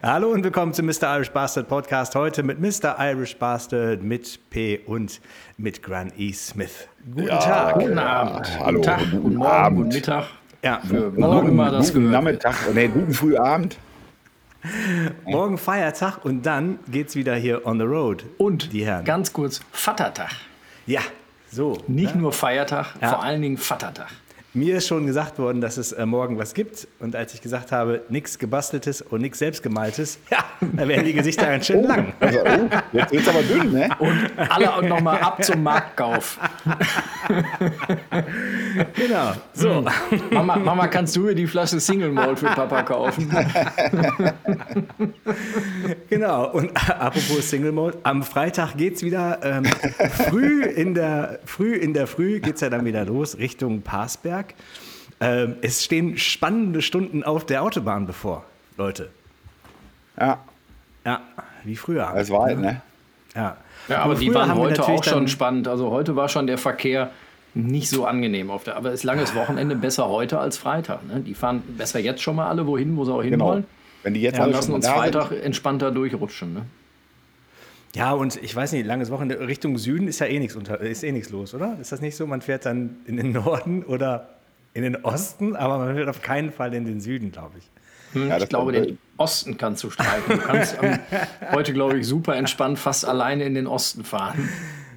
Hallo und willkommen zum Mr. Irish Bastard Podcast. Heute mit Mr. Irish Bastard, mit P und mit Gran E. Smith. Guten ja, Tag. Guten Abend. Hallo. Guten Tag, guten Morgen, Abend. guten Mittag. Ja, Für morgen immer das guten gehört. Nachmittag, nee, guten Frühabend. morgen Feiertag und dann geht's wieder hier on the road. Und die Herren. ganz kurz, Vatertag. Ja, so. Nicht nur Feiertag, Ja. vor allen Dingen Vatertag. Mir ist schon gesagt worden, dass es äh, morgen was gibt. Und als ich gesagt habe, nichts gebasteltes und nichts selbstgemaltes, ja, da werden die Gesichter ganz schön lang. Also, oh, jetzt wird's aber dünn, ne? Und alle nochmal ab zum Marktkauf. Genau. So. Mama, Mama, kannst du mir die Flasche Single Malt für Papa kaufen? Genau, und apropos Single Mode, am Freitag geht es wieder ähm, früh, in der, früh in der Früh geht es ja dann wieder los Richtung Parsberg. Ähm, es stehen spannende Stunden auf der Autobahn bevor, Leute. Ja, Ja, wie früher. das war halt, ne? ja. Ja, aber die waren heute auch schon spannend. Also heute war schon der Verkehr nicht so angenehm auf der. Aber es ist langes Wochenende besser heute als Freitag. Ne? Die fahren besser jetzt schon mal alle wohin, wo sie auch Genau. hinwollen. Wenn die jetzt Ja, lassen uns Freitag sind, entspannter durchrutschen. Ne? Ja, und ich weiß nicht, langes Wochenende Richtung Süden ist ja eh nichts unter, ist eh nichts los, oder? Ist das nicht so? Man fährt dann in den Norden oder in den Osten, aber man fährt auf keinen Fall in den Süden, glaube ich. Hm, Ja, ich glaube, den Osten kannst du streichen. Du kannst ähm, heute, glaube ich, super entspannt fast alleine in den Osten fahren.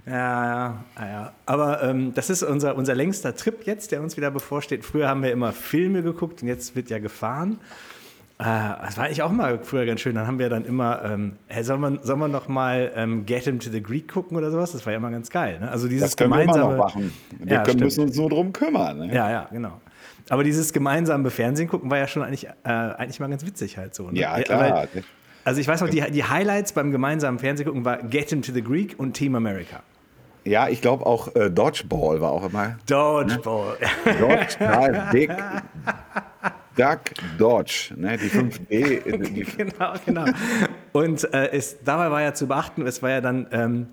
Ja, ja, ja, ja. Aber ähm, das ist unser, unser längster Trip jetzt, der uns wieder bevorsteht. Früher haben wir immer Filme geguckt und jetzt wird ja gefahren. Äh, das war eigentlich auch mal früher ganz schön. Dann haben wir dann immer, ähm, hey, sollen wir, sollen wir noch mal ähm, Get Him to the Greek gucken oder sowas? Das war ja immer ganz geil. Ne? Also dieses das können wir gemeinsame. noch machen. Wir Ja, können, müssen uns nur drum kümmern. Ne? Ja, ja, genau. Aber dieses gemeinsame Fernsehen gucken war ja schon eigentlich, äh, eigentlich mal ganz witzig halt so. Ne? Ja, Äh, klar. weil- also ich weiß noch, die, die Highlights beim gemeinsamen Fernsehen gucken war Get Him to the Greek und Team America. Ja, ich glaube auch äh, Dodgeball war auch immer. Dodgeball. Dodge, nein, Dick, Duck, Dodge, ne? Die 5D. Die, genau, genau. Und äh, es, dabei war ja zu beachten, es war ja dann ähm,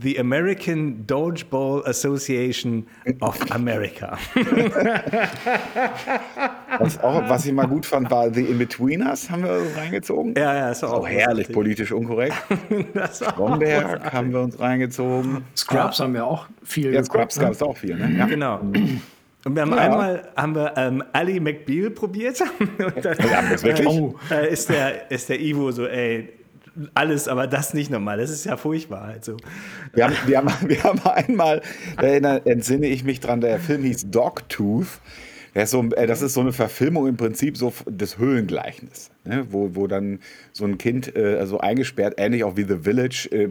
The American Dodgeball Association of America. was, auch, was ich mal gut fand, war The In-Betweeners, haben wir reingezogen. ja, ja, das war Auch herrlich politisch unkorrekt. Das war Stromberg haben wir uns reingezogen. Scrubs haben wir auch viel Ja, geguckt, Scrubs ne? gab es auch viel, ne? Ja. Genau. Und wir haben Ja. einmal haben wir ähm, Ali McBeal probiert. Und dann, Ja, das wirklich? Oh, äh, ist, der, ist der Ivo so, ey, alles, aber das nicht nochmal. Das ist ja furchtbar. Also. Wir haben, wir, haben, wir haben einmal, da erinnere- entsinne ich mich dran, der Film hieß Dogtooth. Der ist so, äh, das ist so eine Verfilmung im Prinzip so des Höhlengleichnisses, ne? wo, wo dann so ein Kind äh, so eingesperrt, ähnlich auch wie The Village, äh,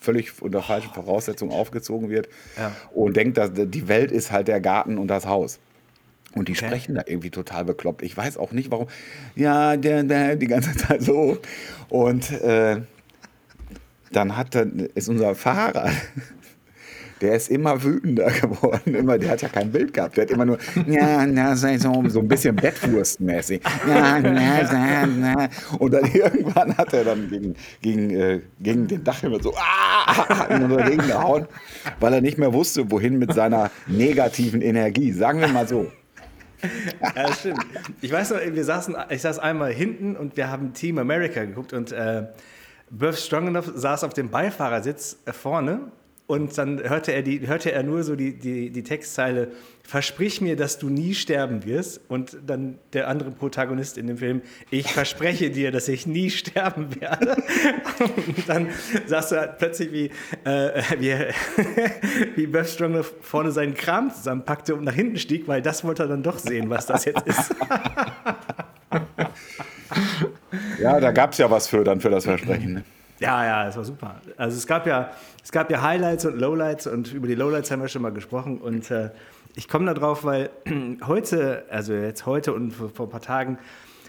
völlig unter falschen Voraussetzungen aufgezogen wird Ja. und denkt, dass die Welt ist halt der Garten und das Haus. Und die sprechen da irgendwie total bekloppt. Ich weiß auch nicht, warum. Ja, der, der, die ganze Zeit so. Und äh, dann hat dann, ist unser Fahrer, der ist immer wütender geworden. Immer, der hat ja kein Bild gehabt. Der hat immer nur, ja, na, sei so, so ein bisschen Bettwurstmäßig. Ja, na, na, na. Und dann irgendwann hat er dann gegen, gegen, äh, gegen den Dachhimmel so ah, und dagegen gehauen, weil er nicht mehr wusste, wohin mit seiner negativen Energie. Sagen wir mal so. Ja, stimmt. Ich weiß noch, wir saßen, ich saß einmal hinten und wir haben Team America geguckt und äh, Birth Strongenough saß auf dem Beifahrersitz äh, vorne und dann hörte er, die, hörte er nur so die, die, die Textzeile, versprich mir, dass du nie sterben wirst und dann der andere Protagonist in dem Film, ich verspreche dir, dass ich nie sterben werde. Und dann saß du halt plötzlich wie, äh, wie, wie Birth Strongenough vorne seinen Kram zusammenpackte und nach hinten stieg, weil das wollte er dann doch sehen, was das jetzt ist. Ja, da gab es ja was für dann für das Versprechen. Ne? Ja, ja, es war super. Also es gab ja, es gab ja Highlights und Lowlights und über die Lowlights haben wir schon mal gesprochen und äh, ich komme da drauf, weil heute, also jetzt heute und vor, vor ein paar Tagen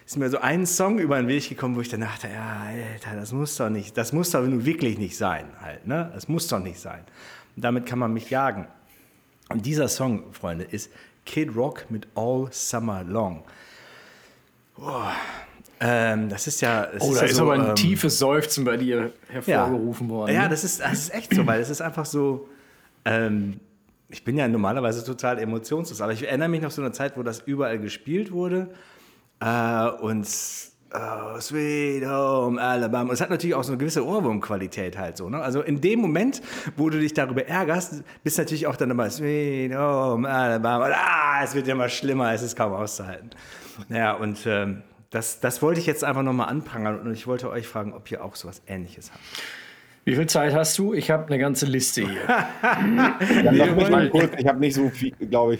ist mir so ein Song über den Weg gekommen, wo ich dann dachte, ja, Alter, das muss doch nicht, das muss doch nun wirklich nicht sein halt, ne? Das muss doch nicht sein. Und damit kann man mich jagen. Und dieser Song, Freunde, ist Kid Rock mit All Summer Long. Boah. Ähm, das ist ja. das Oh, da ja ist so, aber ein ähm, tiefes Seufzen bei dir hervorgerufen worden. Ja, ne? das ist, das ist echt so, weil es ist einfach so. Ähm, ich bin ja normalerweise total emotionslos, aber ich erinnere mich noch so eine Zeit, wo das überall gespielt wurde. Äh, und oh, Sweet Home Alabama. Und es hat natürlich auch so eine gewisse Ohrwurmqualität halt so. Ne? Also in dem Moment, wo du dich darüber ärgerst, bist du natürlich auch dann immer Sweet Home Alabama. Und, ah, es wird ja immer schlimmer, es ist kaum auszuhalten. Naja, und ähm, das, das wollte ich jetzt einfach nochmal anprangern und ich wollte euch fragen, ob ihr auch sowas ähnliches habt. Wie viel Zeit hast du? Ich habe eine ganze Liste hier. Dann noch mich mal kurz, ich habe nicht so viel, glaube ich.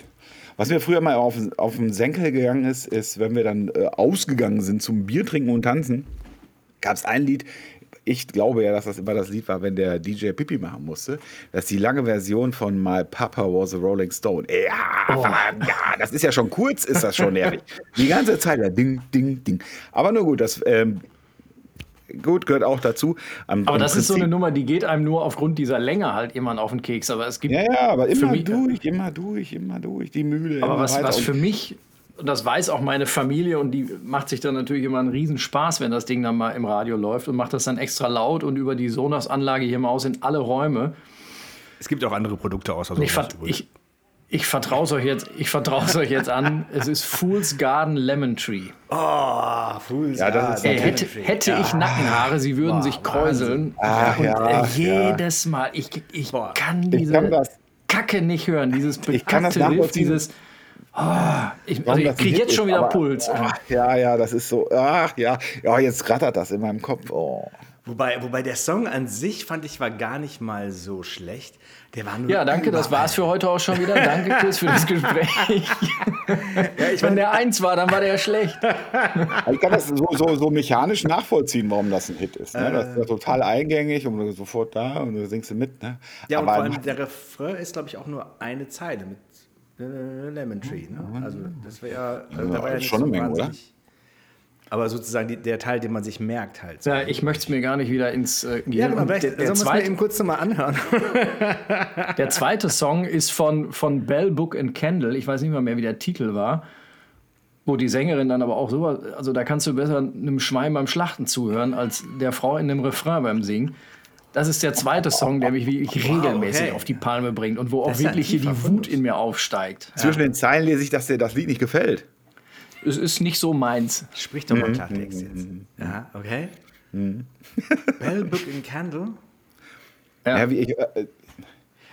Was mir früher mal auf, auf den Senkel gegangen ist, ist, wenn wir dann äh, ausgegangen sind zum Bier trinken und tanzen, gab es ein Lied, ich glaube ja, dass das immer das Lied war, wenn der DJ Pipi machen musste. Das ist die lange Version von My Papa Was a Rolling Stone. Ja, Oh. ja das ist ja schon kurz, ist das schon nervig. Die ganze Zeit, ja, ding, ding, ding. Aber nur gut, das ähm, gut gehört auch dazu. Am- Aber das ist so eine Nummer, die geht einem nur aufgrund dieser Länge halt immer auf den Keks. Aber es gibt Ja, ja, aber immer mich- durch, immer durch, immer durch, die Mühle. Aber was, was für mich, und das weiß auch meine Familie, und die macht sich dann natürlich immer einen Riesenspaß, wenn das Ding dann mal im Radio läuft und macht das dann extra laut und über die Sonos-Anlage hier im Haus in alle Räume. Es gibt auch andere Produkte außer Ich, sowas vert, übrigens. ich, ich vertraue es euch, jetzt- ich euch jetzt an. Es ist Fool's Garden Lemon Tree. Oh, Fools Ja, das ist Ey, natürlich- hätte, hätte ich Nackenhaare, sie würden sich kräuseln. Ach, und ja, äh, jedes Mal, ich, ich Boah. kann Ich diese kann das- Kacke nicht hören, dieses Ich kann das bekackte Riff, dieses. Oh, ich also ich das kriege jetzt schon wieder aber- Puls. Ach, ja, ja, das ist so. Ach ja, ja, jetzt rattert das in meinem Kopf. Oh. Wobei, wobei der Song an sich, fand ich, war gar nicht mal so schlecht. Der war nur Ja, danke, das überall. war's für heute auch schon wieder. Danke, Chris, für das Gespräch. Wenn der eins war, dann war der schlecht. Ich kann das so, so, so mechanisch nachvollziehen, warum das ein Hit ist. Ne? Das ist ja total eingängig und du sofort da und du singst du mit. Ne? Ja, und Aber vor allem der Refrain ist, glaube ich, auch nur eine Zeile mit äh, Lemon Tree. Ne? Also, das wäre ja, also, da Ja, war ja nicht schon so eine Menge, oder? Aber sozusagen die, der Teil, den man sich merkt halt. Ja, ich möchte es mir gar nicht wieder ins äh, Ja, Gehirn. genau, vielleicht der, sollen der, wir es mal zweite, eben kurz nochmal anhören. der zweite Song ist von, von Bell Book and Candle. Ich weiß nicht mal mehr, wie der Titel war. Wo die Sängerin dann aber auch so, also da kannst du besser einem Schwein beim Schlachten zuhören, als der Frau in dem Refrain beim Singen. Das ist der zweite Song, der mich wirklich regelmäßig okay. auf die Palme bringt und wo auch Das ja wirklich hier die Wut in mir aufsteigt. zwischen den Zeilen lese ich, dass dir das Lied nicht gefällt. Es ist nicht so meins. Sprich doch mal Klartext jetzt. Ja, okay. Bell, Book and Candle. Ja. Ja. wie ich, äh,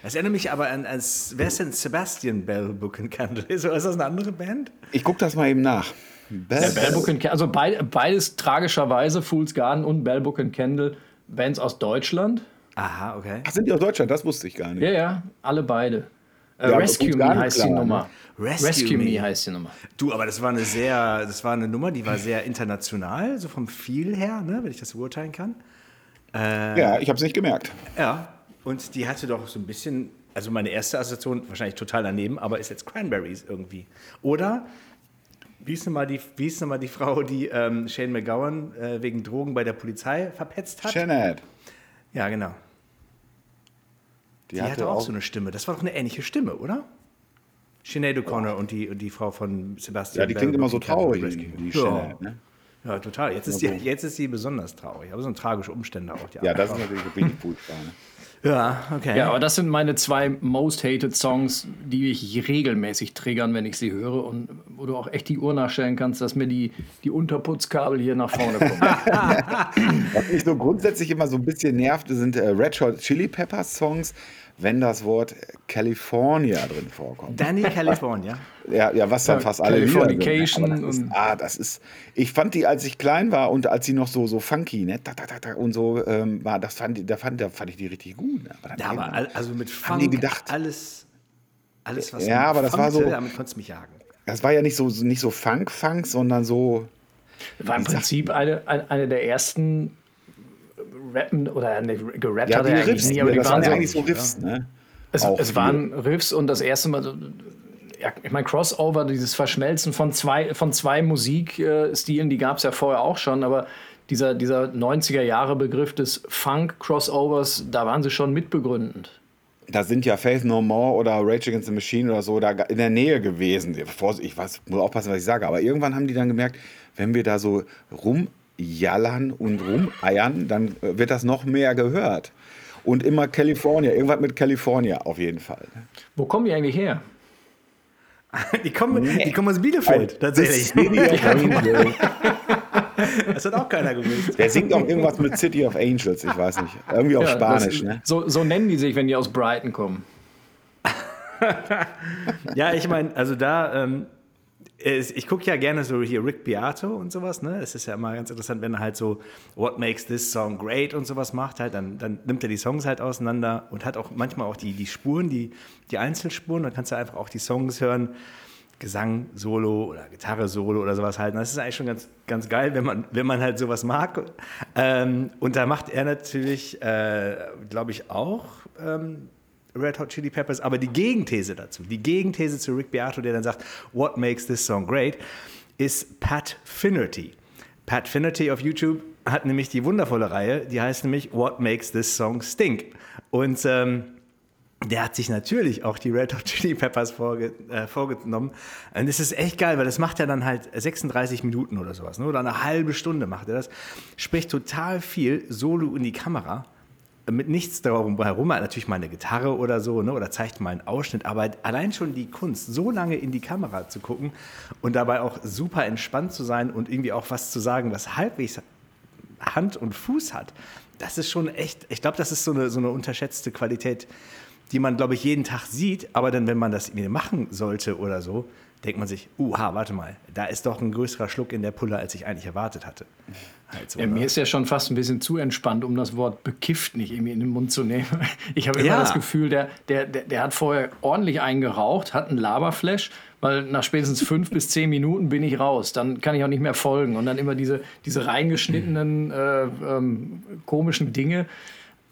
Das erinnert mich aber an, als, wer ist denn Sebastian Bell, Book and Candle? Ist, ist das eine andere Band? ich gucke das mal eben nach. Bell, Bell Book and Candle, also beid, beides tragischerweise, Fool's Garden und Bell Book and Candle, Bands aus Deutschland. Aha, okay. Ach, sind die aus Deutschland? Das wusste ich gar nicht. Ja, ja, alle beide. Äh, Ja, Rescue Me heißt die klar, ne? Nummer. Rescue Rescue, Me. Me heißt die Nummer. Du, aber das war eine sehr, das war eine Nummer, die war sehr international, so vom Feel her, ne, wenn ich das beurteilen kann. Ja, ich habe es nicht gemerkt. Ja. Und die hatte doch so ein bisschen, also meine erste Assoziation, wahrscheinlich total daneben, aber ist jetzt Cranberries irgendwie. Oder, wie ist nochmal die, wie ist noch mal die Frau, die ähm, Shane McGowan äh, wegen Drogen bei der Polizei verpetzt hat? Janet. Ja, genau. Die, Die hatte auch so eine Stimme. Das war doch eine ähnliche Stimme, oder? Sinead O'Connor und, die, und die Frau von Sebastian. Ja, die klingt Bell, immer so traurig, die ja. Janet. Ne? ja, total. Jetzt ist, die, jetzt ist sie besonders traurig. Aber so ein tragische Umstände auch. Die Ja, das ist natürlich wirklich furchtbar. Ne? Ja, okay. Ja, aber das sind meine zwei most hated Songs, die mich regelmäßig triggern, wenn ich sie höre und wo du auch echt die Uhr nachstellen kannst, dass mir die, die Unterputzkabel hier nach vorne kommen. Was mich so grundsätzlich immer so ein bisschen nervt, sind äh, Red Hot Chili Peppers Songs, wenn das Wort California drin vorkommt. Danny California. Ja, ja was dann Ja, fast alle Lieder sind. Californication ist, und- ah, das ist, ich fand die, als ich klein war und als sie noch so, so funky, ne, tak, tak, tak, und so ähm, war, das fand, ich- da fand, da fand ich die richtig gut. Ne? Aber dann Ja, aber also mit Haben die Funk, gedacht? alles, alles was Ja, mit aber das war funkte, so- Damit konntest du mich jagen. das war ja nicht so, nicht so Funk-Funk, sondern so, War im Prinzip eine, eine der ersten Rappen oder ne, gerappt ja, hat die er eigentlich Riffs, nie, aber die das waren ja eigentlich so Riffs, ne? es, es waren Riffs und das erste Mal, ja, ich meine, Crossover, dieses Verschmelzen von zwei, von zwei Musikstilen, die gab es ja vorher auch schon, aber dieser, dieser 90er-Jahre-Begriff des Funk-Crossovers, da waren sie schon mitbegründend. da sind ja Faith No More oder Rage Against the Machine oder so da in der Nähe gewesen. Ich weiß, muss aufpassen, was ich sage, aber irgendwann haben die dann gemerkt, wenn wir da so rumjallern und rumeiern, dann äh, wird das noch mehr gehört. Und immer California, irgendwas mit California auf jeden Fall. Wo kommen die eigentlich her? Die kommen, die kommen aus Bielefeld, tatsächlich. City of Angels. das hat auch keiner gewusst. Der singt auch irgendwas mit City of Angels, ich weiß nicht. Irgendwie auf Ja, Spanisch, das, ne? So, so nennen die sich, wenn die aus Brighton kommen. Ja, ich meine, also da, ähm, ich gucke ja gerne so hier Rick Beato und sowas, ne? Es ist ja immer ganz interessant, wenn er halt so What makes this song great und sowas macht, halt, dann, dann nimmt er die Songs halt auseinander und hat auch manchmal auch die, die Spuren, die, die Einzelspuren, dann kannst du einfach auch die Songs hören. Gesang, Solo oder Gitarre, Solo oder sowas halt. Das ist eigentlich schon ganz, ganz geil, wenn man, wenn man halt sowas mag. Ähm, und da macht er natürlich, äh, glaube ich, auch ähm, Red Hot Chili Peppers, aber die Gegenthese dazu, die Gegenthese zu Rick Beato, der dann sagt, What makes this song great, ist Pat Finnerty. Pat Finnerty auf YouTube hat nämlich die wundervolle Reihe, die heißt nämlich What makes this song stink. Und ähm, der hat sich natürlich auch die Red Hot Chili Peppers vorge äh, vorgenommen. Und das ist echt geil, weil das macht er dann halt 36 Minuten oder sowas, ne? oder eine halbe Stunde macht er das. Spricht total viel Solo in die Kamera, mit nichts darum herum, natürlich mal eine Gitarre oder so, ne? oder zeigt mal einen Ausschnitt, aber allein schon die Kunst, so lange in die Kamera zu gucken und dabei auch super entspannt zu sein und irgendwie auch was zu sagen, was halbwegs Hand und Fuß hat, das ist schon echt, ich glaube, das ist so eine, so eine unterschätzte Qualität, die man, glaube ich, jeden Tag sieht, aber dann, wenn man das irgendwie machen sollte oder so, denkt man sich, uha, warte mal, da ist doch ein größerer Schluck in der Pulle, als ich eigentlich erwartet hatte. Halt so, Ja, ne? mir ist ja schon fast ein bisschen zu entspannt, um das Wort bekifft nicht irgendwie in den Mund zu nehmen. Ich habe immer Ja. das Gefühl, der, der, der, der hat vorher ordentlich eingeraucht, hat einen Laberflash, weil nach spätestens fünf bis zehn Minuten bin ich raus. Dann kann ich auch nicht mehr folgen. Und dann immer diese, diese reingeschnittenen äh, ähm, komischen Dinge.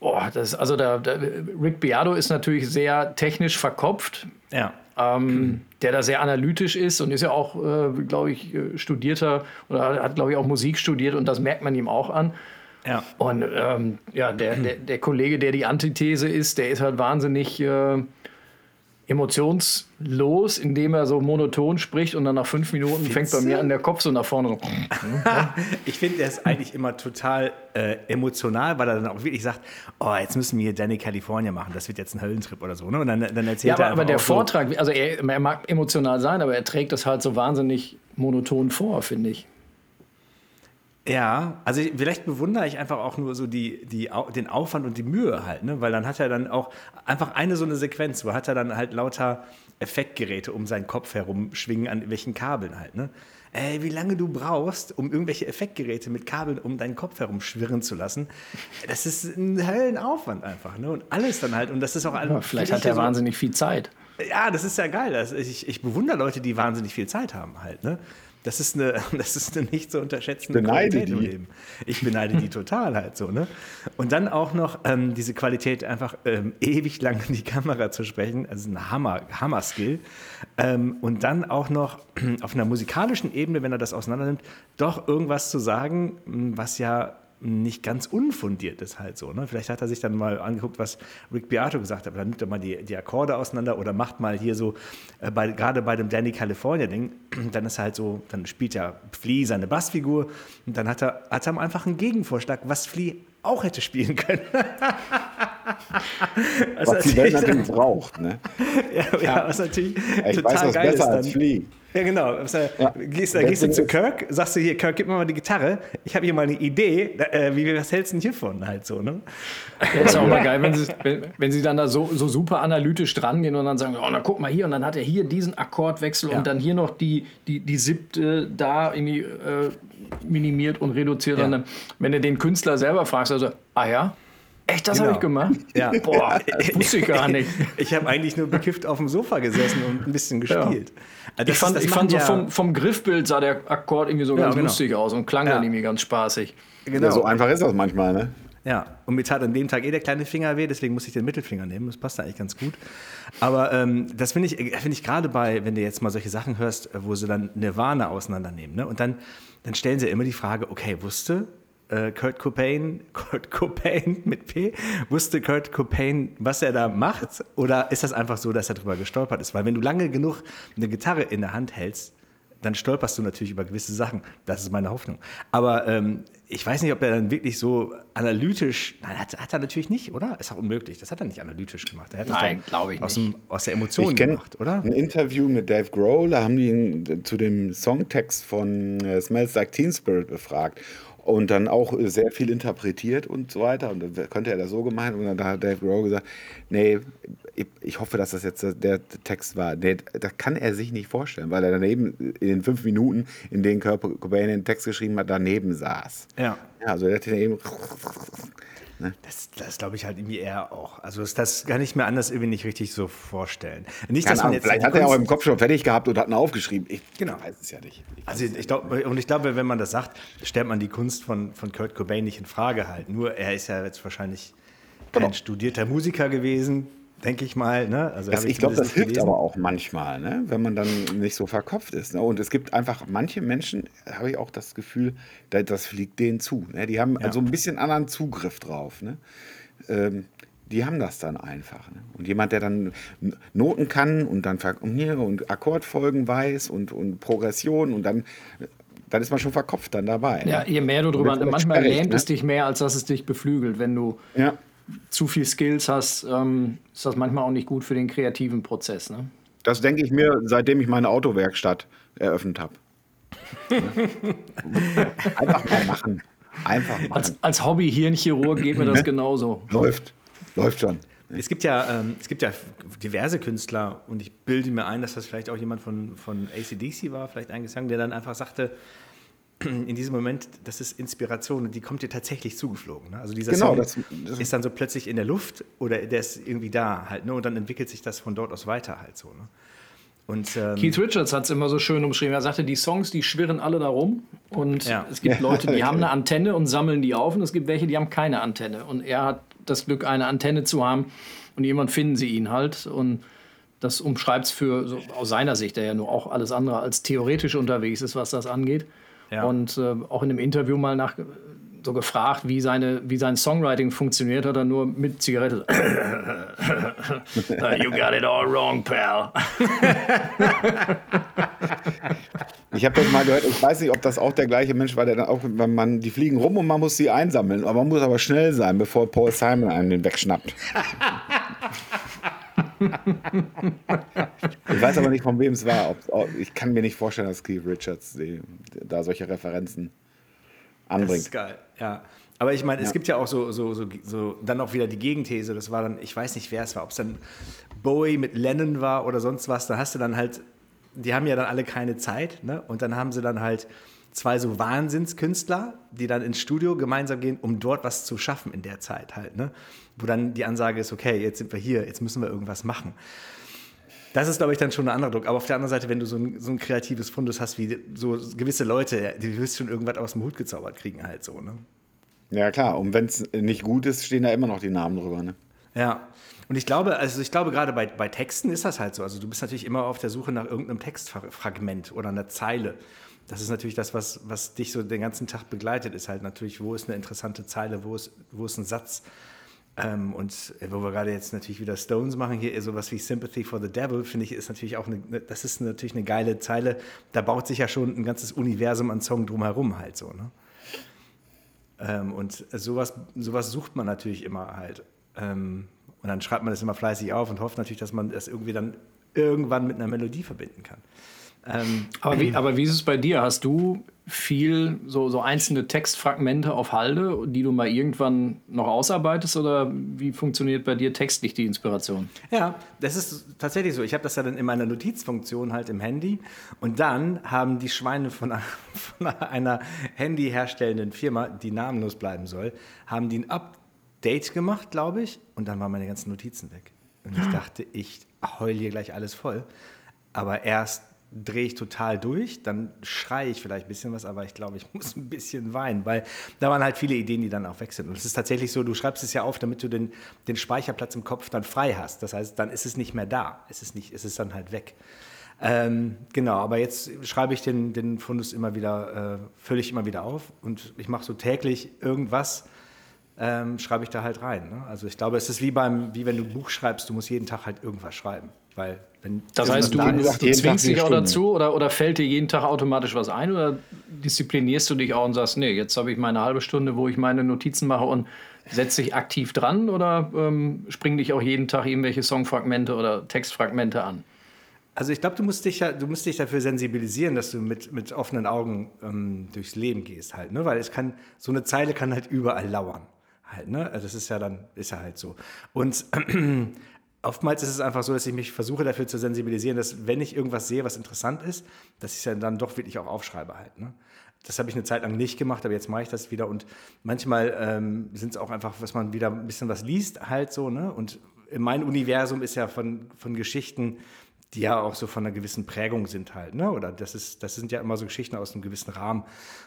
Boah, das, also da, da, Rick Beato ist natürlich sehr technisch verkopft, ja. ähm, der da sehr analytisch ist und ist ja auch, äh, glaube ich, äh, studierter oder hat, glaube ich, auch Musik studiert und das merkt man ihm auch an. Ja. Und ähm, ja, der, der, der Kollege, der die Antithese ist, der ist halt wahnsinnig äh, emotionslos, indem er so monoton spricht und dann nach fünf Minuten fängt bei mir an der Kopf so nach vorne so. Ich finde, der ist eigentlich immer total äh, emotional, weil er dann auch wirklich sagt, oh, jetzt müssen wir hier Danny California machen, das wird jetzt ein Höllentrip oder so. Ne? Und dann, dann erzählt Ja, aber, er aber der auch so, Vortrag, also er, er mag emotional sein, aber er trägt das halt so wahnsinnig monoton vor, finde ich. Ja, also ich- vielleicht bewundere ich einfach auch nur so die, die, den Aufwand und die Mühe halt, ne? weil dann hat er dann auch einfach eine so eine Sequenz, wo hat er dann halt lauter Effektgeräte um seinen Kopf herum schwingen an welchen Kabeln halt. Ne? Ey, wie lange du brauchst, um irgendwelche Effektgeräte mit Kabeln um deinen Kopf herum schwirren zu lassen, das ist ein Höllenaufwand einfach. Ne? Und alles dann halt, und das ist auch alles. Ja, vielleicht hat er so, wahnsinnig viel Zeit. ja, das ist ja geil. Das, ich, ich bewundere Leute, die wahnsinnig viel Zeit haben halt. Ne? Das ist eine, das ist eine nicht zu unterschätzende Beneide Qualität im. Leben. Ich beneide die total halt so. Ne? Und dann auch noch ähm, diese Qualität, einfach ähm, ewig lang in die Kamera zu sprechen, also ein Hammer, Hammer-Skill. Ähm, und dann auch noch auf einer musikalischen Ebene, wenn er das auseinandernimmt, doch irgendwas zu sagen, was ja nicht ganz unfundiert ist halt so. Ne? Vielleicht hat er sich dann mal angeguckt, was Rick Beato gesagt hat. Dann nimmt er mal die, die Akkorde auseinander oder macht mal hier so, äh, bei, gerade bei dem Danny California-Ding, dann ist halt so, dann spielt ja Flea seine Bassfigur und dann hat er, hat er einfach einen Gegenvorschlag, was Flea auch hätte spielen können. Also Was die Welt natürlich- braucht. Ne? ja, ja, was natürlich Ich total weiß was geil besser ist. als Dann, Flea. Ja, genau. Äh, Ja. Gehst, da gehst du zu Kirk, sagst du hier, Kirk, gib mir mal die Gitarre. Ich habe hier mal eine Idee. Äh, wie, was hältst du denn hiervon? Halt so, ne? Ja, ist auch mal geil, wenn sie, wenn, wenn sie dann da so, so super analytisch drangehen und dann sagen, oh, na guck mal hier und dann hat er hier diesen Akkordwechsel Ja. und dann hier noch die, die, die siebte da irgendwie äh, minimiert und reduziert. Ja. Und dann, wenn du den Künstler selber fragst, also, ah ja, echt, das habe Genau. ich gemacht? Ja. Boah, das wusste ich gar nicht. Ich habe eigentlich nur bekifft auf dem Sofa gesessen und ein bisschen gespielt. Also Ich fand, ich fand so ja- vom, vom Griffbild sah der Akkord irgendwie so Ja, ganz genau. lustig aus und klang Ja. dann irgendwie ganz spaßig. Genau. Ja, so einfach ist das manchmal. Ne? Ja, und mir tat an dem Tag eh der kleine Finger weh, deswegen musste ich den Mittelfinger nehmen. Das passt eigentlich ganz gut. Aber ähm, das finde ich, finde ich gerade bei, wenn du jetzt mal solche Sachen hörst, wo sie dann Nirvana auseinandernehmen, ne? Und dann, dann stellen sie immer die Frage, okay, wusste äh, Kurt Cobain, Kurt Cobain mit P, wusste Kurt Cobain, was er da macht? Oder ist das einfach so, dass er drüber gestolpert ist? Weil wenn du lange genug eine Gitarre in der Hand hältst, dann stolperst du natürlich über gewisse Sachen. Das ist meine Hoffnung. Aber ähm, ich weiß nicht, ob er dann wirklich so analytisch, nein, hat, hat er natürlich nicht, oder? Ist auch unmöglich. Das hat er nicht analytisch gemacht. Er hat nein, glaube ich aus, nicht. Dem, aus der Emotion gemacht, oder? Ein Interview mit Dave Grohl, da haben die ihn zu dem Songtext von äh, Smells Like Teen Spirit befragt und dann auch sehr viel interpretiert und so weiter. Und dann könnte er das so gemeint. Und dann hat Dave Grohl gesagt, nee, ich, hoffe, dass das jetzt der Text war. Nee, das kann er sich nicht vorstellen, weil er daneben in den fünf Minuten, in denen Kurt Cobain den Text geschrieben hat, daneben saß. Ja. ja also er hat eben Ne? Das, das glaube ich halt irgendwie eher auch. Also das, das kann ich mir anders irgendwie nicht richtig so vorstellen. Nicht, dass man jetzt vielleicht hat er auch im Kopf schon fertig gehabt und hat ihn aufgeschrieben. Ich genau. weiß es ja nicht. Ich also ich glaube, und ich glaube, wenn man das sagt, stellt man die Kunst von, von Kurt Cobain nicht in Frage halt. Nur er ist ja jetzt wahrscheinlich kein genau. studierter Musiker gewesen denke ich mal. Ne? Also das, ich, ich glaube, das hilft gelesen. aber auch manchmal, ne? wenn man dann nicht so verkopft ist. Ne? Und es gibt einfach manche Menschen, habe ich auch das Gefühl, das fliegt denen zu. Ne? Die haben ja. also ein bisschen anderen Zugriff drauf. Ne? Ähm, die haben das dann einfach. Ne? Und jemand, der dann Noten kann und dann und Akkordfolgen weiß und, und Progression und dann dann ist man schon verkopft dann dabei. Ja, ne? je mehr du drüber, manchmal lähmt ne? es dich mehr, als dass es dich beflügelt, wenn du ja zu viel Skills hast, ähm, ist das manchmal auch nicht gut für den kreativen Prozess. Ne? Das denke ich mir, seitdem ich meine Autowerkstatt eröffnet habe. Einfach mal machen. Einfach machen. Als, als Hobby-Hirnchirurg geht mir das genauso. Läuft. Läuft schon. Es gibt, ja, ähm, es gibt ja diverse Künstler und ich bilde mir ein, dass das vielleicht auch jemand von, von ACDC war, vielleicht eingesangen, der dann einfach sagte, in diesem Moment, das ist Inspiration und die kommt dir tatsächlich zugeflogen. Ne? Also dieser genau, Song das, das ist dann so plötzlich in der Luft oder der ist irgendwie da halt, ne? Und dann entwickelt sich das von dort aus weiter halt so. Ne? Und, ähm, Keith Richards hat es immer so schön umschrieben. Er sagte, die Songs, die schwirren alle da rum. Und ja. es gibt Leute, die haben eine Antenne und sammeln die auf. Und es gibt welche, die haben keine Antenne. Und er hat das Glück, eine Antenne zu haben. Und jemand finden sie ihn halt. Und das umschreibt es für, so aus seiner Sicht, der ja nur auch alles andere als theoretisch unterwegs ist, was das angeht. Ja. Und äh, auch in einem Interview mal nach so gefragt, wie, seine, wie sein Songwriting funktioniert, hat er nur mit Zigarette. you got it all wrong, pal. ich habe das mal gehört, ich weiß nicht, ob das auch der gleiche Mensch war, der dann auch, wenn man, die fliegen rum und man muss sie einsammeln. Aber man muss aber schnell sein, bevor Paul Simon einen den wegschnappt. ich weiß aber nicht, von wem es war. ich kann mir nicht vorstellen, dass Keith Richards die, da solche Referenzen anbringt. Das ist geil, ja. Aber ich meine, es gibt ja auch so, so, so, so, dann auch wieder die Gegenthese. Das war dann, ich weiß nicht, wer es war, ob es dann Bowie mit Lennon war oder sonst was. Da hast du dann halt, die haben ja dann alle keine Zeit, ne? Und dann haben sie dann halt zwei so Wahnsinnskünstler, die dann ins Studio gemeinsam gehen, um dort was zu schaffen in der Zeit halt, ne? Wo dann die Ansage ist, okay, jetzt sind wir hier, jetzt müssen wir irgendwas machen. Das ist, glaube ich, dann schon ein anderer Druck. Aber auf der anderen Seite, wenn du so ein, so ein kreatives Fundus hast, wie so gewisse Leute, die wirst schon irgendwas aus dem Hut gezaubert kriegen halt so, ne? Ja, klar. Und wenn es nicht gut ist, stehen da immer noch die Namen drüber, ne? Ja. Und ich glaube, also ich glaube, gerade bei, bei Texten ist das halt so. Also du bist natürlich immer auf der Suche nach irgendeinem Textfragment oder einer Zeile das ist natürlich das, was, was dich so den ganzen Tag begleitet, ist halt natürlich, wo ist eine interessante Zeile, wo ist, wo ist ein Satz. Ähm, und wo wir gerade jetzt natürlich wieder Stones machen, hier sowas wie Sympathy for the Devil, finde ich, ist natürlich auch eine, ne, das ist natürlich eine geile Zeile. Da baut sich ja schon ein ganzes Universum an Song drumherum halt so. Ne? Ähm, und sowas, sowas sucht man natürlich immer halt. Ähm, und dann schreibt man das immer fleißig auf und hofft natürlich, dass man das irgendwie dann irgendwann mit einer Melodie verbinden kann. Ähm, aber, wie, aber wie ist es bei dir? Hast du viel so, so einzelne Textfragmente auf Halde, die du mal irgendwann noch ausarbeitest oder wie funktioniert bei dir textlich die Inspiration? Ja, das ist tatsächlich so. Ich habe das ja dann in meiner Notizfunktion halt im Handy und dann haben die Schweine von, von einer Handy-herstellenden Firma, die namenlos bleiben soll, haben die ein Update gemacht, glaube ich, und dann waren meine ganzen Notizen weg. Und ich dachte, ich heul hier gleich alles voll. Aber erst drehe ich total durch, dann schreie ich vielleicht ein bisschen was, aber ich glaube, ich muss ein bisschen weinen, weil da waren halt viele Ideen, die dann auch weg sind. Und es ist tatsächlich so, du schreibst es ja auf, damit du den, den Speicherplatz im Kopf dann frei hast. Das heißt, dann ist es nicht mehr da, es ist, nicht, es ist dann halt weg. Ähm, genau, aber jetzt schreibe ich den, den Fundus immer wieder, äh, fülle ich immer wieder auf und ich mache so täglich irgendwas, ähm, schreibe ich da halt rein. Ne? Also ich glaube, es ist wie beim, wie wenn du ein Buch schreibst, du musst jeden Tag halt irgendwas schreiben weil wenn das heißt, du, du zwingst dich auch dazu oder, oder fällt dir jeden Tag automatisch was ein oder disziplinierst du dich auch und sagst, nee, jetzt habe ich meine halbe Stunde, wo ich meine Notizen mache und setze dich aktiv dran oder ähm, springen dich auch jeden Tag irgendwelche Songfragmente oder Textfragmente an? Also ich glaube, du musst dich ja, du musst dich dafür sensibilisieren, dass du mit, mit offenen Augen ähm, durchs Leben gehst halt, ne? Weil es kann, so eine Zeile kann halt überall lauern. Halt, ne? Also das ist ja dann, ist ja halt so. Und oftmals ist es einfach so, dass ich mich versuche dafür zu sensibilisieren, dass wenn ich irgendwas sehe, was interessant ist, dass ich es dann doch wirklich auch aufschreibe halt. Ne? Das habe ich eine Zeit lang nicht gemacht, aber jetzt mache ich das wieder und manchmal ähm, sind es auch einfach, dass man wieder ein bisschen was liest halt so. Ne? Und mein Universum ist ja von, von Geschichten, die ja auch so von einer gewissen Prägung sind halt, ne? Oder das ist, das sind ja immer so Geschichten aus einem gewissen Rahmen.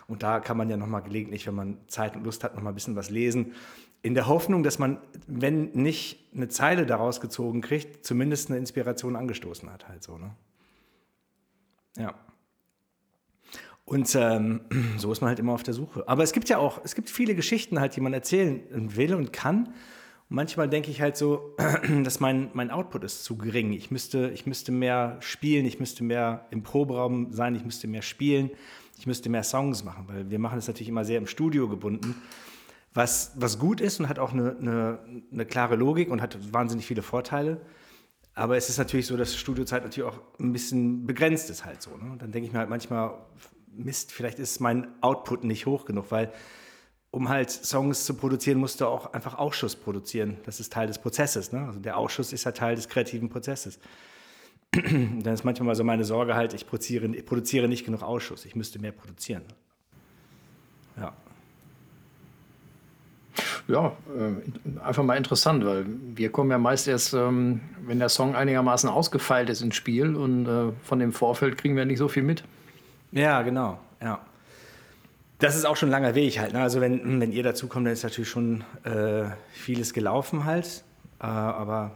Und da kann man ja nochmal gelegentlich, wenn man Zeit und Lust hat, nochmal ein bisschen was lesen in der Hoffnung, dass man, wenn nicht eine Zeile daraus gezogen kriegt, zumindest eine Inspiration angestoßen hat, halt so. Ne? Ja. Und ähm, so ist man halt immer auf der Suche. Aber es gibt ja auch, es gibt viele Geschichten halt, die man erzählen will und kann. Und manchmal denke ich halt so, dass mein, mein Output ist zu gering. Ich müsste, ich müsste mehr spielen, ich müsste mehr im Proberaum sein, ich müsste mehr spielen, ich müsste mehr Songs machen, weil wir machen es natürlich immer sehr im Studio gebunden was, was gut ist und hat auch eine, eine, eine klare Logik und hat wahnsinnig viele Vorteile. Aber es ist natürlich so, dass Studiozeit natürlich auch ein bisschen begrenzt ist halt so. Ne? Dann denke ich mir halt manchmal, Mist, vielleicht ist mein Output nicht hoch genug, weil um halt Songs zu produzieren, musst du auch einfach Ausschuss produzieren. Das ist Teil des Prozesses. Ne? Also der Ausschuss ist ja Teil des kreativen Prozesses. Dann ist manchmal so meine Sorge halt, ich produziere, ich produziere nicht genug Ausschuss. Ich müsste mehr produzieren. Ja ja, äh, einfach mal interessant, weil wir kommen ja meist erst, ähm, wenn der Song einigermaßen ausgefeilt ist ins Spiel und äh, von dem Vorfeld kriegen wir nicht so viel mit. Ja, genau, ja. Das ist auch schon ein langer Weg halt. Ne? Also wenn, wenn ihr dazu kommt, dann ist natürlich schon äh, vieles gelaufen halt. Äh, aber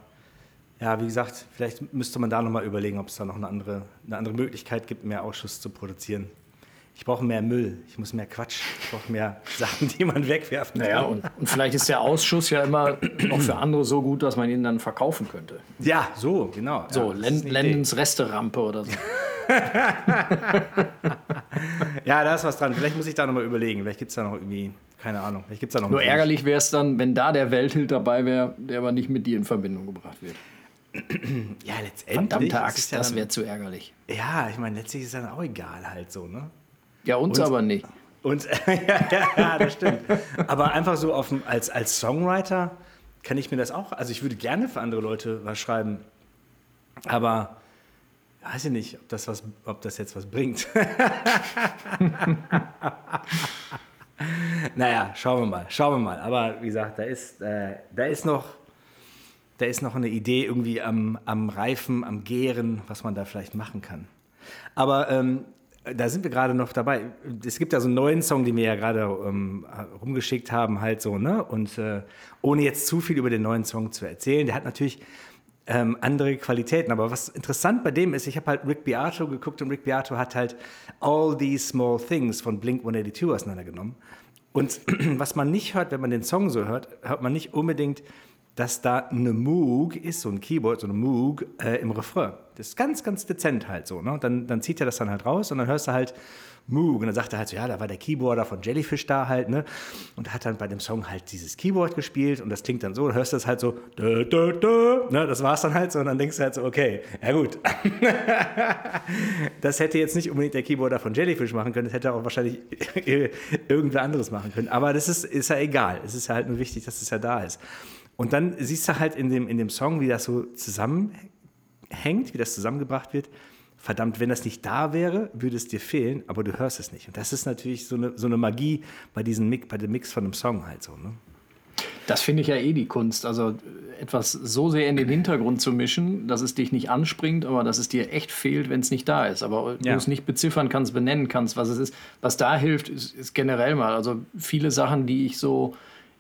ja, wie gesagt, vielleicht müsste man da nochmal überlegen, ob es da noch eine andere, eine andere Möglichkeit gibt, mehr Ausschuss zu produzieren ich brauche mehr Müll, ich muss mehr Quatsch, ich brauche mehr Sachen, die man wegwerfen naja, kann. Und, und, vielleicht ist der Ausschuss ja immer noch für andere so gut, dass man ihn dann verkaufen könnte. Ja, so, genau. So, ja, Lendens Resterampe oder so. ja, da ist was dran. Vielleicht muss ich da nochmal überlegen. Vielleicht gibt es da noch irgendwie, keine Ahnung. Vielleicht gibt's da noch Nur ärgerlich wäre es dann, wenn da der Weltheld dabei wäre, der aber nicht mit dir in Verbindung gebracht wird. ja, letztendlich. Verdammte Axt, ja das wäre zu ärgerlich. Ja, ich meine, letztlich ist es dann auch egal halt so, ne? Ja, uns und, aber nicht. Und, ja, ja, das stimmt. aber einfach so auf, als, als Songwriter kann ich mir das auch, also ich würde gerne für andere Leute was schreiben, aber weiß ich nicht, ob das, was, ob das jetzt was bringt. naja, schauen wir mal, schauen wir mal. Aber wie gesagt, da ist, äh, da ist noch da ist noch eine Idee irgendwie am, am Reifen, am Gären, was man da vielleicht machen kann. Aber ähm, da sind wir gerade noch dabei. Es gibt ja so einen neuen Song, den wir ja gerade ähm, rumgeschickt haben, halt so, ne? Und äh, ohne jetzt zu viel über den neuen Song zu erzählen, der hat natürlich ähm, andere Qualitäten. Aber was interessant bei dem ist, ich habe halt Rick Beato geguckt und Rick Beato hat halt All These Small Things von Blink 182 auseinandergenommen. Und was man nicht hört, wenn man den Song so hört, hört man nicht unbedingt dass da eine Moog ist, so ein Keyboard, so eine Moog äh, im Refrain. Das ist ganz, ganz dezent halt so. Ne? Dann, dann zieht er das dann halt raus und dann hörst du halt Moog. Und dann sagt er halt so, ja, da war der Keyboarder von Jellyfish da halt, ne? Und hat dann bei dem Song halt dieses Keyboard gespielt und das klingt dann so, dann hörst du das halt so, dö, dö, dö, ne? Das war's dann halt so und dann denkst du halt so, okay, ja gut. das hätte jetzt nicht unbedingt der Keyboarder von Jellyfish machen können, das hätte auch wahrscheinlich irgendwer anderes machen können. Aber das ist, ist ja egal. Es ist ja halt nur wichtig, dass es ja da ist. Und dann siehst du halt in dem, in dem Song, wie das so zusammenhängt, wie das zusammengebracht wird. Verdammt, wenn das nicht da wäre, würde es dir fehlen, aber du hörst es nicht. Und das ist natürlich so eine, so eine Magie bei, diesem Mix, bei dem Mix von einem Song halt so. Ne? Das finde ich ja eh die Kunst. Also etwas so sehr in den Hintergrund zu mischen, dass es dich nicht anspringt, aber dass es dir echt fehlt, wenn es nicht da ist. Aber ja. du es nicht beziffern kannst, benennen kannst, was es ist. Was da hilft, ist, ist generell mal. Also viele Sachen, die ich so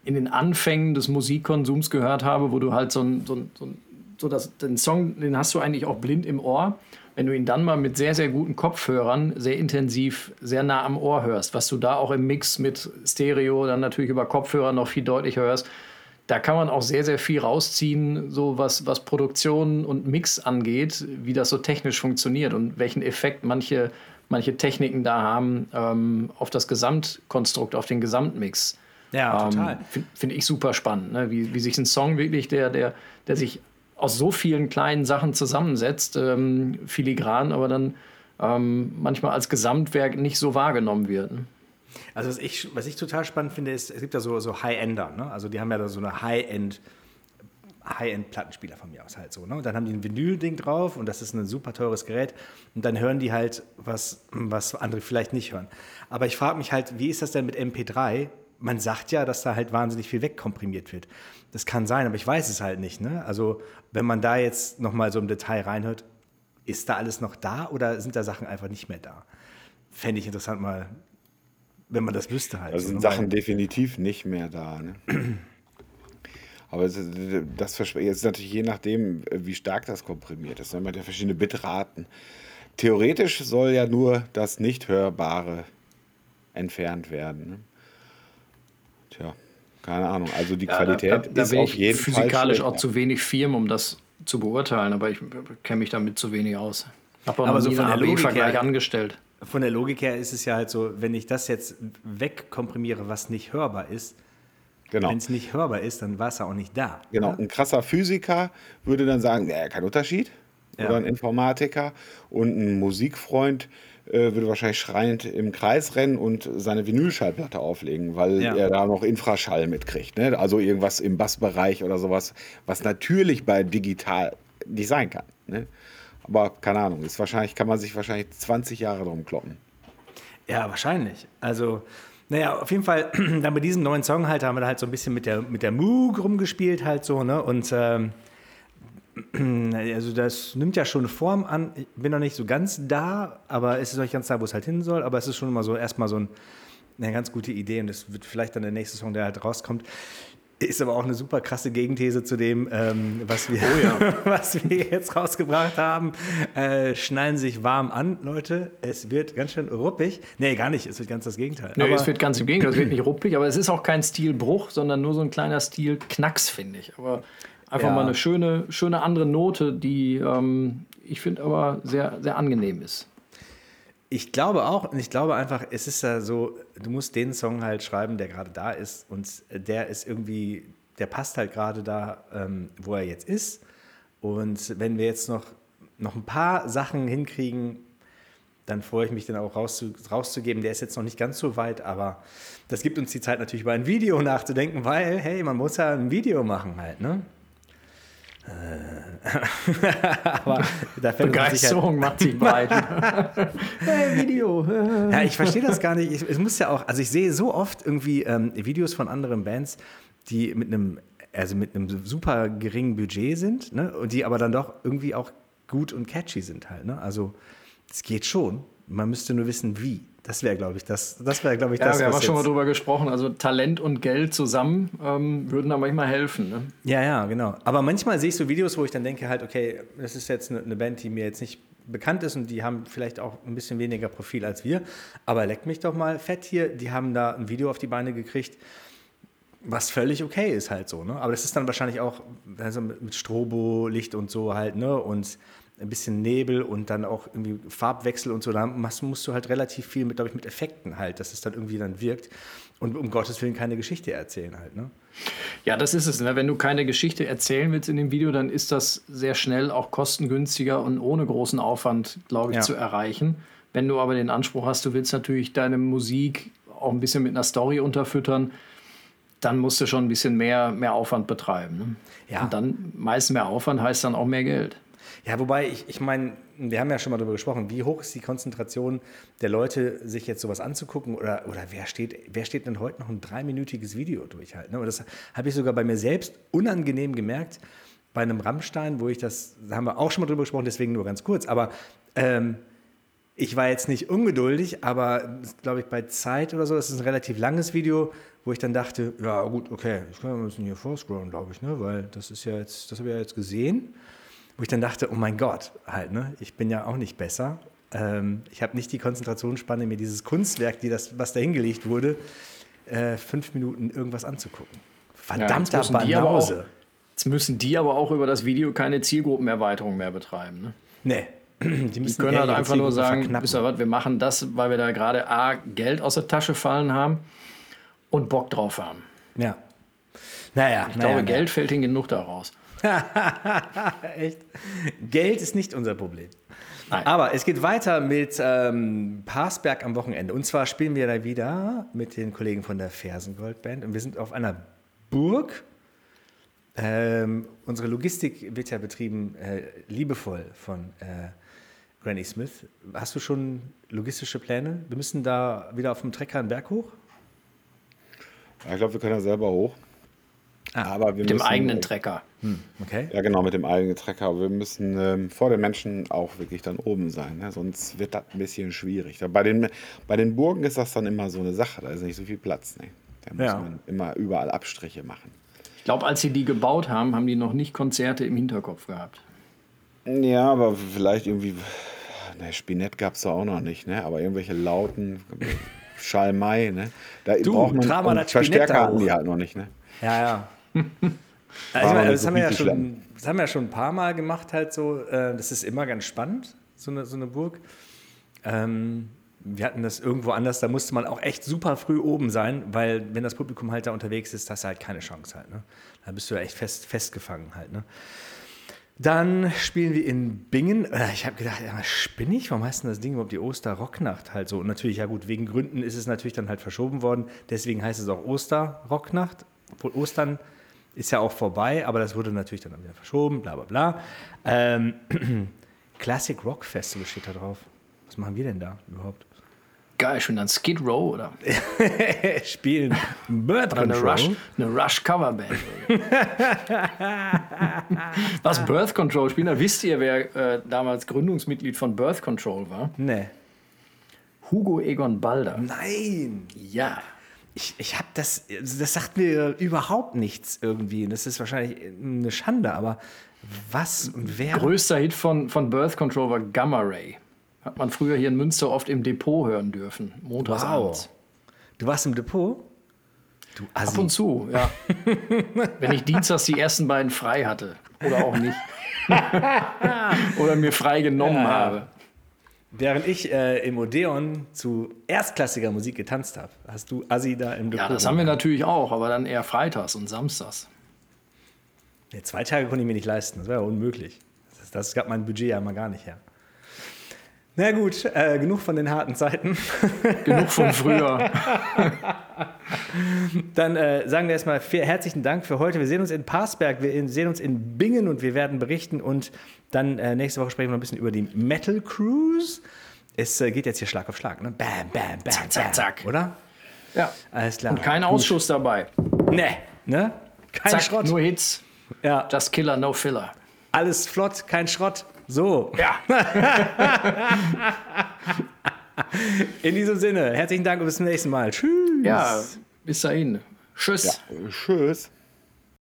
in den Anfängen des Musikkonsums gehört habe, wo du halt so ein, so, so, so das, den Song, den hast du eigentlich auch blind im Ohr. Wenn du ihn dann mal mit sehr, sehr guten Kopfhörern sehr intensiv, sehr nah am Ohr hörst, was du da auch im Mix mit Stereo dann natürlich über Kopfhörer noch viel deutlicher hörst, da kann man auch sehr, sehr viel rausziehen, so was, was Produktion und Mix angeht, wie das so technisch funktioniert und welchen Effekt manche, manche Techniken da haben ähm, auf das Gesamtkonstrukt, auf den Gesamtmix. Ja, total. Ähm, Finde find ich super spannend, ne? wie, wie sich ein Song wirklich, der, der, der sich aus so vielen kleinen Sachen zusammensetzt, ähm, filigran, aber dann ähm, manchmal als Gesamtwerk nicht so wahrgenommen wird. Ne? Also was ich, was ich total spannend finde, ist, es gibt ja so, so High-Ender, ne? also die haben ja da so eine High-End- High-End-Plattenspieler von mir aus halt so. Ne? Und dann haben die ein Vinyl-Ding drauf und das ist ein super teures Gerät. Und dann hören die halt, was, was andere vielleicht nicht hören. Aber ich frage mich halt, wie ist das denn mit MP3? Man sagt ja, dass da halt wahnsinnig viel wegkomprimiert wird. Das kann sein, aber ich weiß es halt nicht. Ne? Also wenn man da jetzt nochmal so im Detail reinhört, ist da alles noch da oder sind da Sachen einfach nicht mehr da? Fände ich interessant mal wenn man das wüsste halt. Da sind Sachen definitiv nicht mehr da. Ne? Aber das ist natürlich je nachdem, wie stark das komprimiert ist. Man hat ja verschiedene Bitraten. Theoretisch soll ja nur das Nicht-Hörbare entfernt werden. Ne? Keine Ahnung. Also die ja, Qualität da, da, da ist auf jeden Fall. Physikalisch auch zu wenig Firmen, um das zu beurteilen, aber ich kenne mich damit zu wenig aus. Ich habe auch aber so von der Logik Vergleich angestellt von der Logik her ist es ja halt so, wenn ich das jetzt wegkomprimiere, was nicht hörbar ist, genau. wenn es nicht hörbar ist, dann war es ja auch nicht da. Genau, oder? ein krasser Physiker würde dann sagen, naja, kein Unterschied. Ja. Oder ein Informatiker und ein Musikfreund äh, würde wahrscheinlich schreiend im Kreis rennen und seine Vinylschallplatte auflegen, weil ja. er da noch Infraschall mitkriegt. Ne? Also irgendwas im Bassbereich oder sowas, was natürlich bei digital nicht sein kann. Ne? Aber keine Ahnung, ist wahrscheinlich, kann man sich wahrscheinlich 20 Jahre drum kloppen. Ja, wahrscheinlich. Also, naja, auf jeden Fall, dann bei diesem neuen Song halt haben wir da halt so ein bisschen mit der, mit der Moog rumgespielt halt so, ne? Und ähm, also das nimmt ja schon eine Form an. Ich bin noch nicht so ganz da, aber es ist noch nicht ganz da, wo es halt hin soll. Aber es ist schon immer so erstmal so ein, eine ganz gute Idee und das wird vielleicht dann der nächste Song, der halt rauskommt. Ist aber auch eine super krasse Gegenthese zu dem, ähm, was, wir, oh ja. was wir jetzt rausgebracht haben. Äh, schnallen sich warm an, Leute. Es wird ganz schön ruppig. Nee, gar nicht. Es wird ganz das Gegenteil. Nee, aber es wird ganz im Gegenteil. Es wird nicht ruppig, aber es ist auch kein Stilbruch, sondern nur so ein kleiner Stilknacks, finde ich. Aber einfach ja. mal eine schöne, schöne andere Note, die ähm, ich finde aber sehr, sehr angenehm ist. Ich glaube auch, und ich glaube einfach, es ist ja so, du musst den Song halt schreiben, der gerade da ist und der ist irgendwie, der passt halt gerade da, ähm, wo er jetzt ist. Und wenn wir jetzt noch, noch ein paar Sachen hinkriegen, dann freue ich mich dann auch rauszu, rauszugeben. Der ist jetzt noch nicht ganz so weit, aber das gibt uns die Zeit natürlich über ein Video nachzudenken, weil, hey, man muss ja ein Video machen halt, ne? Äh. aber da Begeisterung macht sich breit. hey, Video. ja, ich verstehe das gar nicht. Ich, es muss ja auch, also ich sehe so oft irgendwie ähm, Videos von anderen Bands, die mit einem, also mit einem super geringen Budget sind, ne? Und die aber dann doch irgendwie auch gut und catchy sind halt. Ne? Also es geht schon. Man müsste nur wissen, wie. Das wäre, glaube ich, das, das wäre, glaube ich, ja, das. Wir haben schon mal drüber gesprochen. Also Talent und Geld zusammen ähm, würden da manchmal helfen. Ne? Ja, ja, genau. Aber manchmal sehe ich so Videos, wo ich dann denke halt, okay, das ist jetzt eine, eine Band, die mir jetzt nicht bekannt ist und die haben vielleicht auch ein bisschen weniger Profil als wir. Aber leckt mich doch mal fett hier. Die haben da ein Video auf die Beine gekriegt, was völlig okay ist halt so. Ne? Aber das ist dann wahrscheinlich auch also mit Strobo-Licht und so halt, ne? Und ein bisschen Nebel und dann auch irgendwie Farbwechsel und so, da musst, du halt relativ viel mit, glaube ich, mit Effekten halt, dass es dann irgendwie dann wirkt und um Gottes Willen keine Geschichte erzählen halt, ne? Ja, das ist es. Ne? Wenn du keine Geschichte erzählen willst in dem Video, dann ist das sehr schnell auch kostengünstiger und ohne großen Aufwand, glaube ich, ja. zu erreichen. Wenn du aber den Anspruch hast, du willst natürlich deine Musik auch ein bisschen mit einer Story unterfüttern, dann musst du schon ein bisschen mehr, mehr Aufwand betreiben. Ne? Ja. Und dann meist mehr Aufwand heißt dann auch mehr Geld. Ja, wobei, ich, ich meine, wir haben ja schon mal darüber gesprochen, wie hoch ist die Konzentration der Leute, sich jetzt sowas anzugucken oder, oder wer, steht, wer steht denn heute noch ein dreiminütiges Video durchhalten? Ne? Und das habe ich sogar bei mir selbst unangenehm gemerkt, bei einem Rammstein, wo ich das, da haben wir auch schon mal drüber gesprochen, deswegen nur ganz kurz, aber ähm, ich war jetzt nicht ungeduldig, aber glaube ich bei Zeit oder so, das ist ein relativ langes Video, wo ich dann dachte, ja gut, okay, ich kann ein bisschen hier vorscrollen, glaube ich, ne? weil das ist ja jetzt, das habe ich ja jetzt gesehen wo ich dann dachte, oh mein Gott, halt, ne? ich bin ja auch nicht besser. Ähm, ich habe nicht die Konzentrationsspanne, mir dieses Kunstwerk, die das, was da hingelegt wurde, äh, fünf Minuten irgendwas anzugucken. Verdammter auch- Banause. Jetzt müssen die aber auch über das Video keine Zielgruppenerweiterung mehr betreiben. Ne? Nee. Die Die müssen können halt einfach nur sagen, wisst ihr was, wir machen das, weil wir da gerade A, Geld aus der Tasche fallen haben und Bock drauf haben. Ja. Naja, Ich glaube, Geld fällt ihnen genug daraus. Echt? Geld ist nicht unser Problem. Nein. Aber es geht weiter mit ähm, Parsberg am Wochenende. Und zwar spielen wir da wieder mit den Kollegen von der Fersengold Band. Und wir sind auf einer Burg. Ähm, unsere Logistik wird ja betrieben äh, liebevoll von äh, Granny Smith. Hast du schon logistische Pläne? Wir müssen da wieder auf dem Trecker einen Berg hoch? Ja, ich glaube, wir können da selber hoch. Aber wir Ah, Mit dem müssen, eigenen Trecker. Okay. Ja, genau, mit dem eigenen Trecker. Aber wir müssen ähm, vor den Menschen auch wirklich dann oben sein. Ne? Sonst wird das ein bisschen schwierig. Bei den, bei den Burgen ist das dann immer so eine Sache. Da ist nicht so viel Platz. Ne? Da muss Ja. man immer überall Abstriche machen. Ich glaube, als sie die gebaut haben, haben die noch nicht Konzerte im Hinterkopf gehabt. Ja, aber vielleicht irgendwie. Ne, Spinett gab es da auch noch nicht, ne? Aber irgendwelche lauten Schalmei, ne? Da Du, braucht man Verstärker hatten die halt noch nicht, ne? Ja, ja. Also, meine, das, haben wir ja schon, das haben wir ja schon ein paar Mal gemacht, halt so. Äh, das ist immer ganz spannend, so eine, so eine Burg. Ähm, wir hatten das irgendwo anders, da musste man auch echt super früh oben sein, weil wenn das Publikum halt da unterwegs ist, hast du halt keine Chance halt. Ne? Da bist du ja echt fest, festgefangen halt. Ne? Dann spielen wir in Bingen. Äh, Ich habe gedacht, ja, spinne ich? Warum heißt denn das Ding überhaupt die Osterrocknacht halt so? Und natürlich, ja gut, wegen Gründen ist es natürlich dann halt verschoben worden. Deswegen heißt es auch Osterrocknacht. Obwohl Ostern ist ja auch vorbei, aber das wurde natürlich dann wieder verschoben, bla bla bla. Ähm, Classic Rock Festival steht da drauf. Was machen wir denn da überhaupt? Geil, schon dann Skid Row oder, Spielen Bird oder eine Control. Rush, eine Rush Coverband. Was Birth Control spielen, da wisst ihr, wer äh, damals Gründungsmitglied von Birth Control war? Nee. Hugo Egon Balder. Nein. Ja. Ich, ich habe das, das sagt mir überhaupt nichts irgendwie. Das ist wahrscheinlich eine Schande, aber was und wer? Größter Hit von, von Birth Control war Gamma Ray. Hat man früher hier in Münster oft im Depot hören dürfen. Montags abends. Du warst im Depot? Du Assi. Ab und zu, ja. Wenn ich dienstags die ersten beiden frei hatte. Oder auch nicht. Oder mir frei genommen Ja. habe. Während ich äh, im Odeon zu erstklassiger Musik getanzt habe, hast du Assi da im Depot. Ja, das haben wir natürlich auch, aber dann eher freitags und samstags. Nee, zwei Tage konnte ich mir nicht leisten, das wäre ja unmöglich. Das, das gab mein Budget ja mal gar nicht her. Na gut, äh, genug von den harten Zeiten. Genug von früher. Dann äh, sagen wir erstmal viel- herzlichen Dank für heute. Wir sehen uns in Parsberg, wir sehen uns in Bingen und wir werden berichten. Und dann äh, nächste Woche sprechen wir noch ein bisschen über die Metal Cruise. Es äh, geht jetzt hier Schlag auf Schlag, ne? Bam, bam, bam, Zack, zack, zack. Oder? Ja. Alles klar. Und kein Gut. Ausschuss dabei. Nee, ne? Kein Zack, Schrott. nur Hits. ja, Just Killer, no Filler. alles flott, kein Schrott. So, Ja. in diesem Sinne, herzlichen Dank und bis zum nächsten Mal. Tschüss. Ja, bis dahin. Tschüss. Ja, tschüss.